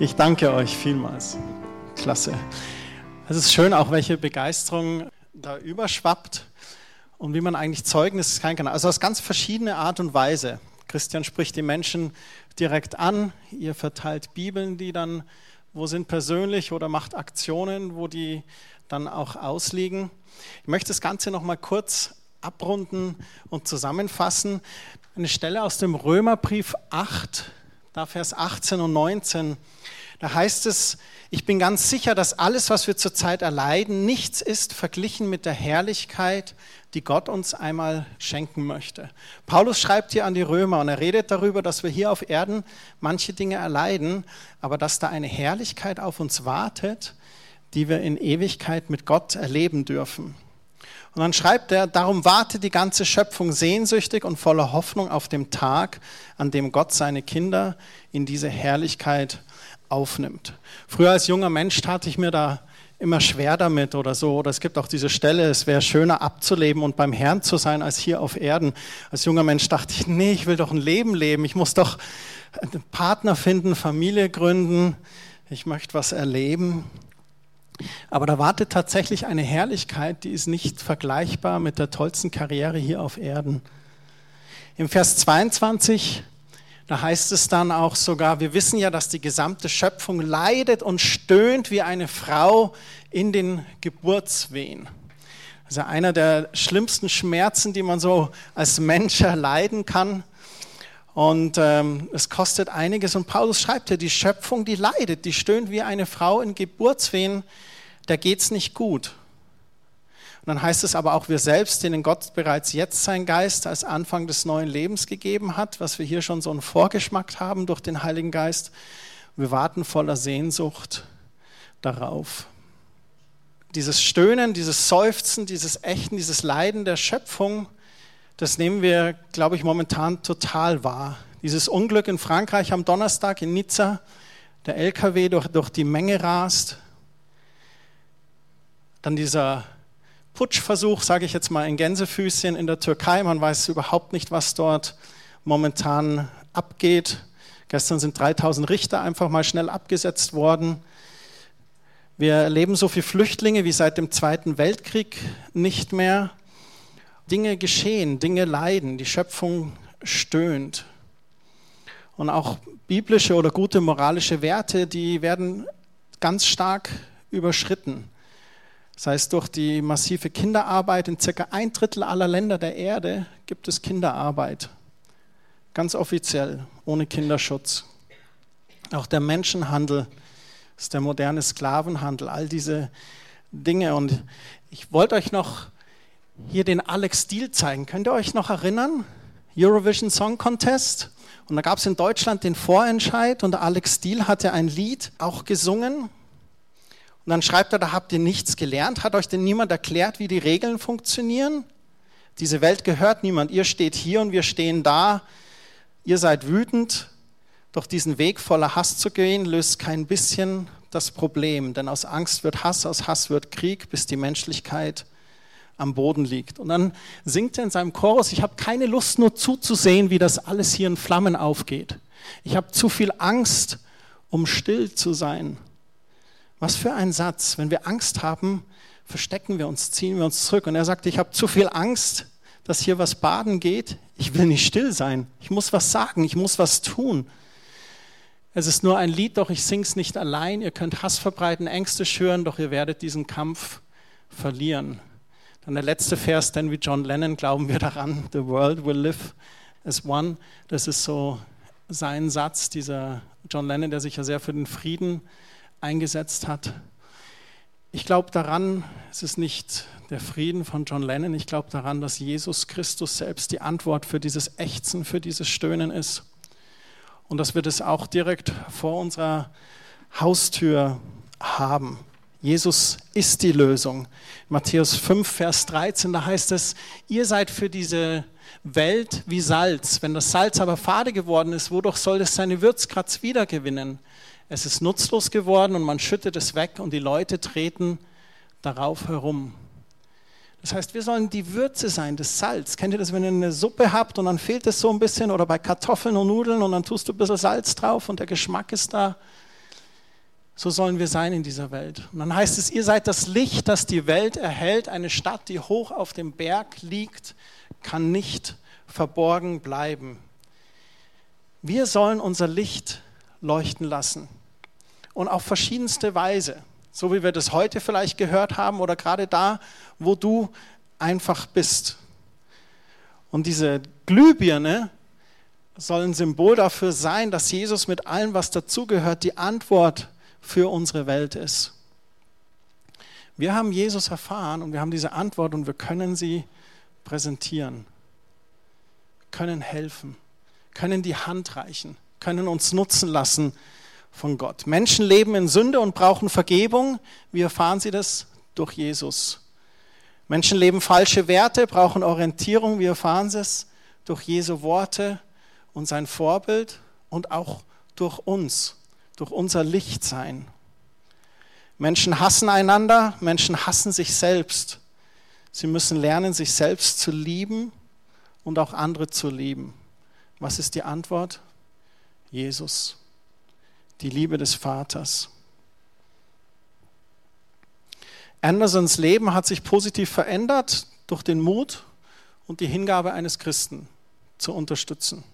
Ich danke euch vielmals. Klasse. Es ist schön, auch welche Begeisterung da überschwappt und wie man eigentlich Zeugnis sein kann. Also aus ganz verschiedener Art und Weise. Christian spricht die Menschen direkt an, ihr verteilt Bibeln, die dann wo sind persönlich oder macht Aktionen, wo die dann auch ausliegen. Ich möchte das Ganze noch mal kurz abrunden und zusammenfassen. Eine Stelle aus dem Römerbrief 8, da Vers 18 und 19. Da heißt es, ich bin ganz sicher, dass alles, was wir zurzeit erleiden, nichts ist verglichen mit der Herrlichkeit, die Gott uns einmal schenken möchte. Paulus schreibt hier an die Römer und er redet darüber, dass wir hier auf Erden manche Dinge erleiden, aber dass da eine Herrlichkeit auf uns wartet, die wir in Ewigkeit mit Gott erleben dürfen. Und dann schreibt er, darum wartet die ganze Schöpfung sehnsüchtig und voller Hoffnung auf den Tag, an dem Gott seine Kinder in diese Herrlichkeit aufnimmt. Früher als junger Mensch tat ich mir da immer schwer damit oder so. Oder es gibt auch diese Stelle, es wäre schöner abzuleben und beim Herrn zu sein als hier auf Erden. Als junger Mensch dachte ich, nee, ich will doch ein Leben leben. Ich muss doch einen Partner finden, Familie gründen. Ich möchte was erleben. Aber da wartet tatsächlich eine Herrlichkeit, die ist nicht vergleichbar mit der tollsten Karriere hier auf Erden. Im Vers 22 da heißt es dann auch sogar, wir wissen ja, dass die gesamte Schöpfung leidet und stöhnt wie eine Frau in den Geburtswehen. Also einer der schlimmsten Schmerzen, die man so als Mensch erleiden kann. Und ähm, es kostet einiges. Und Paulus schreibt ja, die Schöpfung, die leidet, die stöhnt wie eine Frau in Geburtswehen, der geht's nicht gut. Und dann heißt es aber auch, wir selbst, denen Gott bereits jetzt sein Geist als Anfang des neuen Lebens gegeben hat, was wir hier schon so einen Vorgeschmack haben durch den Heiligen Geist, wir warten voller Sehnsucht darauf. Dieses Stöhnen, dieses Seufzen, dieses Echten, dieses Leiden der Schöpfung, das nehmen wir, glaube ich, momentan total wahr. Dieses Unglück in Frankreich am Donnerstag in Nizza, der LKW durch, durch die Menge rast, dann dieser Putschversuch, sage ich jetzt mal in Gänsefüßchen, in der Türkei. Man weiß überhaupt nicht, was dort momentan abgeht. Gestern sind 3000 Richter einfach mal schnell abgesetzt worden. Wir erleben so viele Flüchtlinge wie seit dem Zweiten Weltkrieg nicht mehr. Dinge geschehen, Dinge leiden, die Schöpfung stöhnt. Und auch biblische oder gute moralische Werte, die werden ganz stark überschritten sei es durch die massive Kinderarbeit. In circa ein Drittel aller Länder der Erde gibt es Kinderarbeit. Ganz offiziell, ohne Kinderschutz. Auch der Menschenhandel ist der moderne Sklavenhandel, all diese Dinge. Und ich wollte euch noch hier den Alex Steele zeigen. Könnt ihr euch noch erinnern? Eurovision Song Contest. Und da gab es in Deutschland den Vorentscheid und Alex Steele hatte ein Lied auch gesungen und dann schreibt er, da habt ihr nichts gelernt. Hat euch denn niemand erklärt, wie die Regeln funktionieren? Diese Welt gehört niemand. Ihr steht hier und wir stehen da. Ihr seid wütend. Doch diesen Weg voller Hass zu gehen, löst kein bisschen das Problem. Denn aus Angst wird Hass, aus Hass wird Krieg, bis die Menschlichkeit am Boden liegt. Und dann singt er in seinem Chorus, ich habe keine Lust nur zuzusehen, wie das alles hier in Flammen aufgeht. Ich habe zu viel Angst, um still zu sein. Was für ein Satz. Wenn wir Angst haben, verstecken wir uns, ziehen wir uns zurück. Und er sagt, ich habe zu viel Angst, dass hier was baden geht. Ich will nicht still sein. Ich muss was sagen. Ich muss was tun. Es ist nur ein Lied, doch ich sing's nicht allein. Ihr könnt Hass verbreiten, Ängste schüren, doch ihr werdet diesen Kampf verlieren. Dann der letzte Vers, denn wie John Lennon glauben wir daran, the world will live as one. Das ist so sein Satz, dieser John Lennon, der sich ja sehr für den Frieden eingesetzt hat. Ich glaube daran, es ist nicht der Frieden von John Lennon, ich glaube daran, dass Jesus Christus selbst die Antwort für dieses Ächzen, für dieses Stöhnen ist. Und dass wir das auch direkt vor unserer Haustür haben. Jesus ist die Lösung. Matthäus 5, Vers 13, da heißt es, ihr seid für diese Welt wie Salz. Wenn das Salz aber fade geworden ist, wodurch soll es seine Würzkratz wiedergewinnen? Es ist nutzlos geworden und man schüttet es weg und die Leute treten darauf herum. Das heißt, wir sollen die Würze sein, das Salz. Kennt ihr das, wenn ihr eine Suppe habt und dann fehlt es so ein bisschen oder bei Kartoffeln und Nudeln und dann tust du ein bisschen Salz drauf und der Geschmack ist da. So sollen wir sein in dieser Welt. Und dann heißt es, ihr seid das Licht, das die Welt erhält. Eine Stadt, die hoch auf dem Berg liegt, kann nicht verborgen bleiben. Wir sollen unser Licht leuchten lassen. Und auf verschiedenste Weise. So wie wir das heute vielleicht gehört haben oder gerade da, wo du einfach bist. Und diese Glühbirne soll ein Symbol dafür sein, dass Jesus mit allem, was dazugehört, die Antwort für unsere Welt ist. Wir haben Jesus erfahren und wir haben diese Antwort und wir können sie präsentieren, können helfen, können die Hand reichen, können uns nutzen lassen von Gott. Menschen leben in Sünde und brauchen Vergebung. Wie erfahren sie das? Durch Jesus. Menschen leben falsche Werte, brauchen Orientierung. Wie erfahren sie es? Durch Jesu Worte und sein Vorbild und auch durch uns durch unser Licht sein. Menschen hassen einander, Menschen hassen sich selbst. Sie müssen lernen, sich selbst zu lieben und auch andere zu lieben. Was ist die Antwort? Jesus, die Liebe des Vaters. Andersons Leben hat sich positiv verändert durch den Mut und die Hingabe eines Christen zu unterstützen.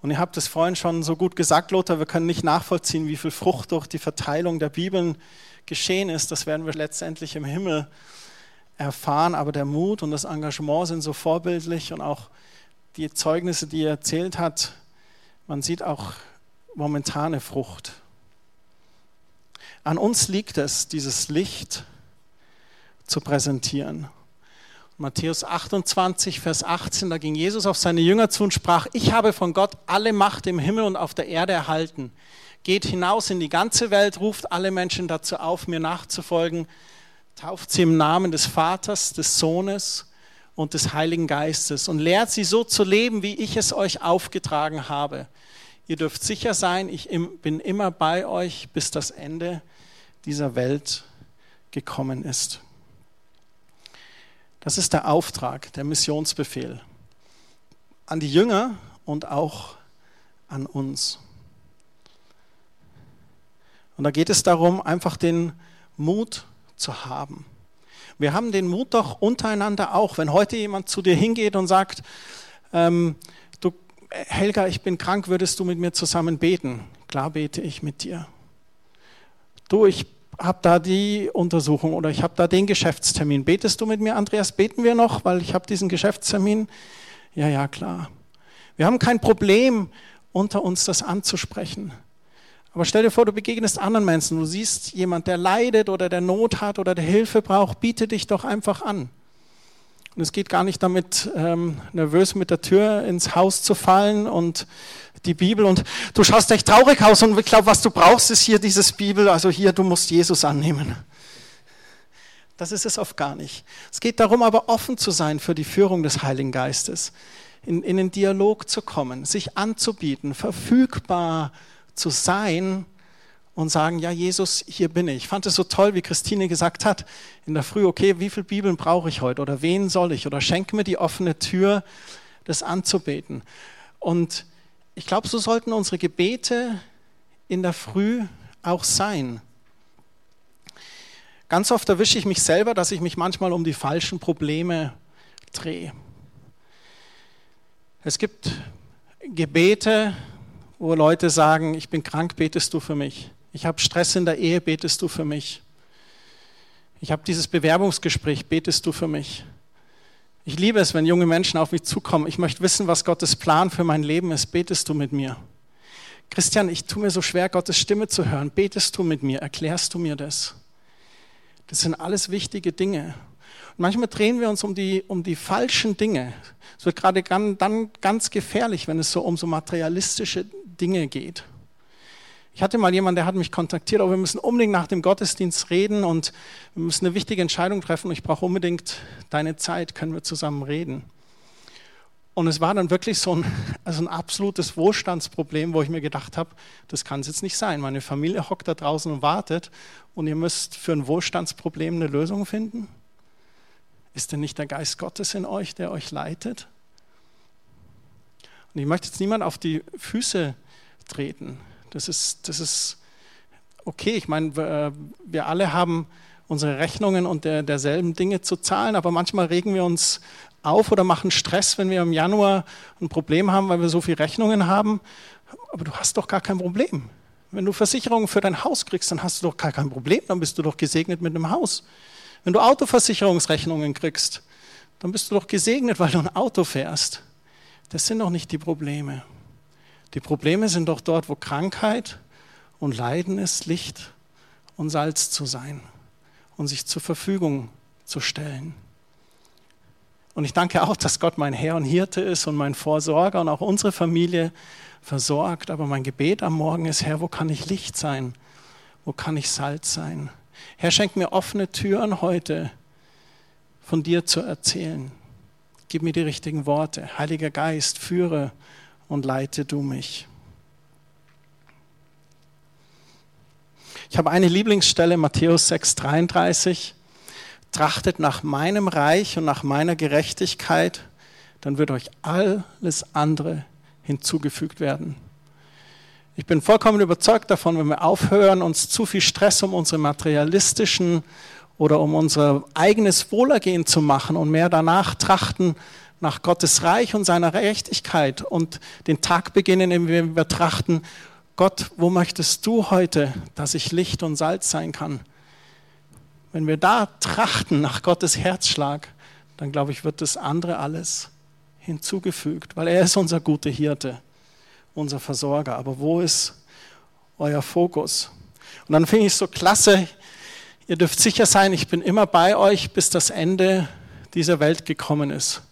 Und ihr habt es vorhin schon so gut gesagt, Lothar, wir können nicht nachvollziehen, wie viel Frucht durch die Verteilung der Bibeln geschehen ist. Das werden wir letztendlich im Himmel erfahren. Aber der Mut und das Engagement sind so vorbildlich und auch die Zeugnisse, die er erzählt hat, man sieht auch momentane Frucht. An uns liegt es, dieses Licht zu präsentieren. Matthäus 28, Vers 18, da ging Jesus auf seine Jünger zu und sprach, ich habe von Gott alle Macht im Himmel und auf der Erde erhalten. Geht hinaus in die ganze Welt, ruft alle Menschen dazu auf, mir nachzufolgen, tauft sie im Namen des Vaters, des Sohnes und des Heiligen Geistes und lehrt sie so zu leben, wie ich es euch aufgetragen habe. Ihr dürft sicher sein, ich bin immer bei euch, bis das Ende dieser Welt gekommen ist. Das ist der Auftrag, der Missionsbefehl an die Jünger und auch an uns. Und da geht es darum, einfach den Mut zu haben. Wir haben den Mut doch untereinander auch. Wenn heute jemand zu dir hingeht und sagt, ähm, du Helga, ich bin krank, würdest du mit mir zusammen beten? Klar bete ich mit dir. Du, ich habe da die Untersuchung oder ich habe da den Geschäftstermin. Betest du mit mir, Andreas? Beten wir noch, weil ich habe diesen Geschäftstermin? Ja, ja, klar. Wir haben kein Problem, unter uns das anzusprechen. Aber stell dir vor, du begegnest anderen Menschen, du siehst jemand, der leidet oder der Not hat oder der Hilfe braucht, biete dich doch einfach an. Und es geht gar nicht damit, ähm, nervös mit der Tür ins Haus zu fallen und die Bibel und du schaust echt traurig aus und ich glaube, was du brauchst, ist hier dieses Bibel, also hier, du musst Jesus annehmen. Das ist es oft gar nicht. Es geht darum, aber offen zu sein für die Führung des Heiligen Geistes, in, in den Dialog zu kommen, sich anzubieten, verfügbar zu sein und sagen, ja Jesus, hier bin ich. Ich fand es so toll, wie Christine gesagt hat in der Früh, okay, wie viele Bibeln brauche ich heute oder wen soll ich oder schenke mir die offene Tür, das anzubeten. Und ich glaube, so sollten unsere Gebete in der Früh auch sein. Ganz oft erwische ich mich selber, dass ich mich manchmal um die falschen Probleme drehe. Es gibt Gebete, wo Leute sagen, ich bin krank, betest du für mich. Ich habe Stress in der Ehe, betest du für mich. Ich habe dieses Bewerbungsgespräch, betest du für mich. Ich liebe es, wenn junge Menschen auf mich zukommen. Ich möchte wissen, was Gottes Plan für mein Leben ist. Betest du mit mir? Christian, ich tue mir so schwer, Gottes Stimme zu hören. Betest du mit mir? Erklärst du mir das? Das sind alles wichtige Dinge. Und manchmal drehen wir uns um die, um die falschen Dinge. Es wird gerade dann ganz gefährlich, wenn es so um so materialistische Dinge geht. Ich hatte mal jemanden, der hat mich kontaktiert, aber wir müssen unbedingt nach dem Gottesdienst reden und wir müssen eine wichtige Entscheidung treffen. Ich brauche unbedingt deine Zeit, können wir zusammen reden. Und es war dann wirklich so ein, also ein absolutes Wohlstandsproblem, wo ich mir gedacht habe, das kann es jetzt nicht sein. Meine Familie hockt da draußen und wartet und ihr müsst für ein Wohlstandsproblem eine Lösung finden. Ist denn nicht der Geist Gottes in euch, der euch leitet? Und ich möchte jetzt niemand auf die Füße treten. Das ist, das ist okay, ich meine, äh, wir alle haben unsere Rechnungen und der, derselben Dinge zu zahlen, aber manchmal regen wir uns auf oder machen Stress, wenn wir im Januar ein Problem haben, weil wir so viele Rechnungen haben. Aber du hast doch gar kein Problem. Wenn du Versicherungen für dein Haus kriegst, dann hast du doch gar kein Problem, dann bist du doch gesegnet mit einem Haus. Wenn du Autoversicherungsrechnungen kriegst, dann bist du doch gesegnet, weil du ein Auto fährst. Das sind doch nicht die Probleme. Die Probleme sind doch dort, wo Krankheit und Leiden ist, Licht und Salz zu sein und sich zur Verfügung zu stellen. Und ich danke auch, dass Gott mein Herr und Hirte ist und mein Vorsorger und auch unsere Familie versorgt. Aber mein Gebet am Morgen ist, Herr, wo kann ich Licht sein? Wo kann ich Salz sein? Herr, schenk mir offene Türen heute, von dir zu erzählen. Gib mir die richtigen Worte. Heiliger Geist, führe und leite du mich. Ich habe eine Lieblingsstelle, Matthäus 6,33. Trachtet nach meinem Reich und nach meiner Gerechtigkeit, dann wird euch alles andere hinzugefügt werden. Ich bin vollkommen überzeugt davon, wenn wir aufhören, uns zu viel Stress um unsere materialistischen oder um unser eigenes Wohlergehen zu machen und mehr danach trachten nach Gottes Reich und seiner Gerechtigkeit und den Tag beginnen, indem wir trachten, Gott, wo möchtest du heute, dass ich Licht und Salz sein kann? Wenn wir da trachten nach Gottes Herzschlag, dann glaube ich, wird das andere alles hinzugefügt, weil er ist unser guter Hirte, unser Versorger. Aber wo ist euer Fokus? Und dann finde ich es so klasse, ihr dürft sicher sein, ich bin immer bei euch, bis das Ende dieser Welt gekommen ist.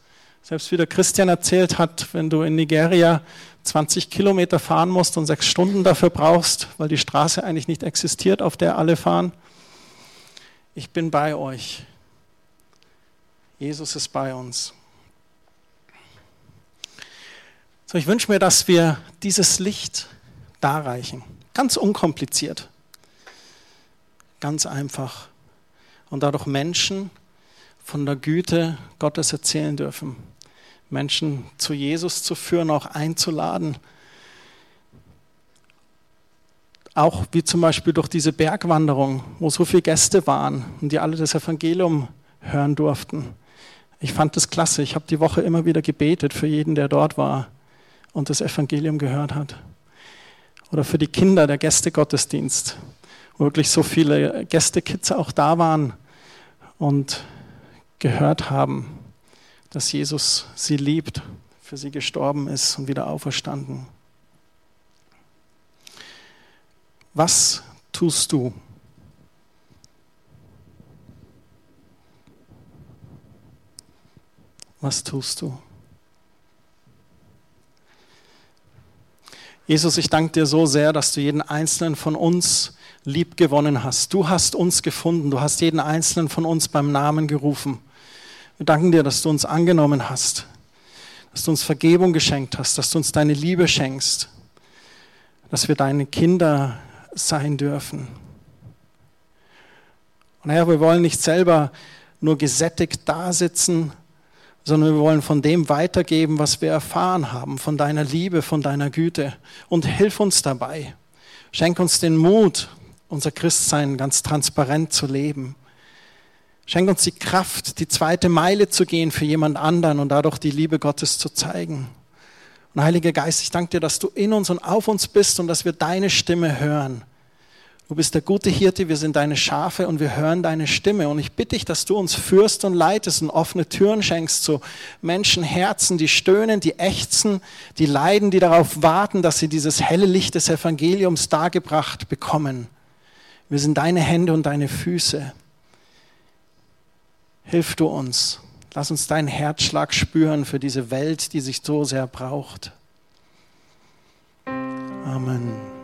Selbst wie der Christian erzählt hat, wenn du in Nigeria 20 Kilometer fahren musst und sechs Stunden dafür brauchst, weil die Straße eigentlich nicht existiert, auf der alle fahren. Ich bin bei euch. Jesus ist bei uns. So, ich wünsche mir, dass wir dieses Licht darreichen. Ganz unkompliziert. Ganz einfach. Und dadurch Menschen von der Güte Gottes erzählen dürfen. Menschen zu Jesus zu führen, auch einzuladen. Auch wie zum Beispiel durch diese Bergwanderung, wo so viele Gäste waren und die alle das Evangelium hören durften. Ich fand das klasse. Ich habe die Woche immer wieder gebetet für jeden, der dort war und das Evangelium gehört hat. Oder für die Kinder der Gästegottesdienst, wo wirklich so viele Gästekids auch da waren und gehört haben, dass Jesus sie liebt, für sie gestorben ist und wieder auferstanden. Was tust du? Was tust du? Jesus, ich danke dir so sehr, dass du jeden einzelnen von uns lieb gewonnen hast. Du hast uns gefunden. Du hast jeden einzelnen von uns beim Namen gerufen. Wir danken dir, dass du uns angenommen hast, dass du uns Vergebung geschenkt hast, dass du uns deine Liebe schenkst, dass wir deine Kinder sein dürfen. Und Herr, wir wollen nicht selber nur gesättigt dasitzen, sondern wir wollen von dem weitergeben, was wir erfahren haben, von deiner Liebe, von deiner Güte. Und hilf uns dabei. Schenk uns den Mut, unser Christsein ganz transparent zu leben. Schenk uns die Kraft, die zweite Meile zu gehen für jemand anderen und dadurch die Liebe Gottes zu zeigen. Und Heiliger Geist, ich danke dir, dass du in uns und auf uns bist und dass wir deine Stimme hören. Du bist der gute Hirte, wir sind deine Schafe und wir hören deine Stimme. Und ich bitte dich, dass du uns führst und leitest und offene Türen schenkst zu Menschenherzen, die stöhnen, die ächzen, die leiden, die darauf warten, dass sie dieses helle Licht des Evangeliums dargebracht bekommen. Wir sind deine Hände und deine Füße. Hilf du uns. Lass uns deinen Herzschlag spüren für diese Welt, die sich so sehr braucht. Amen.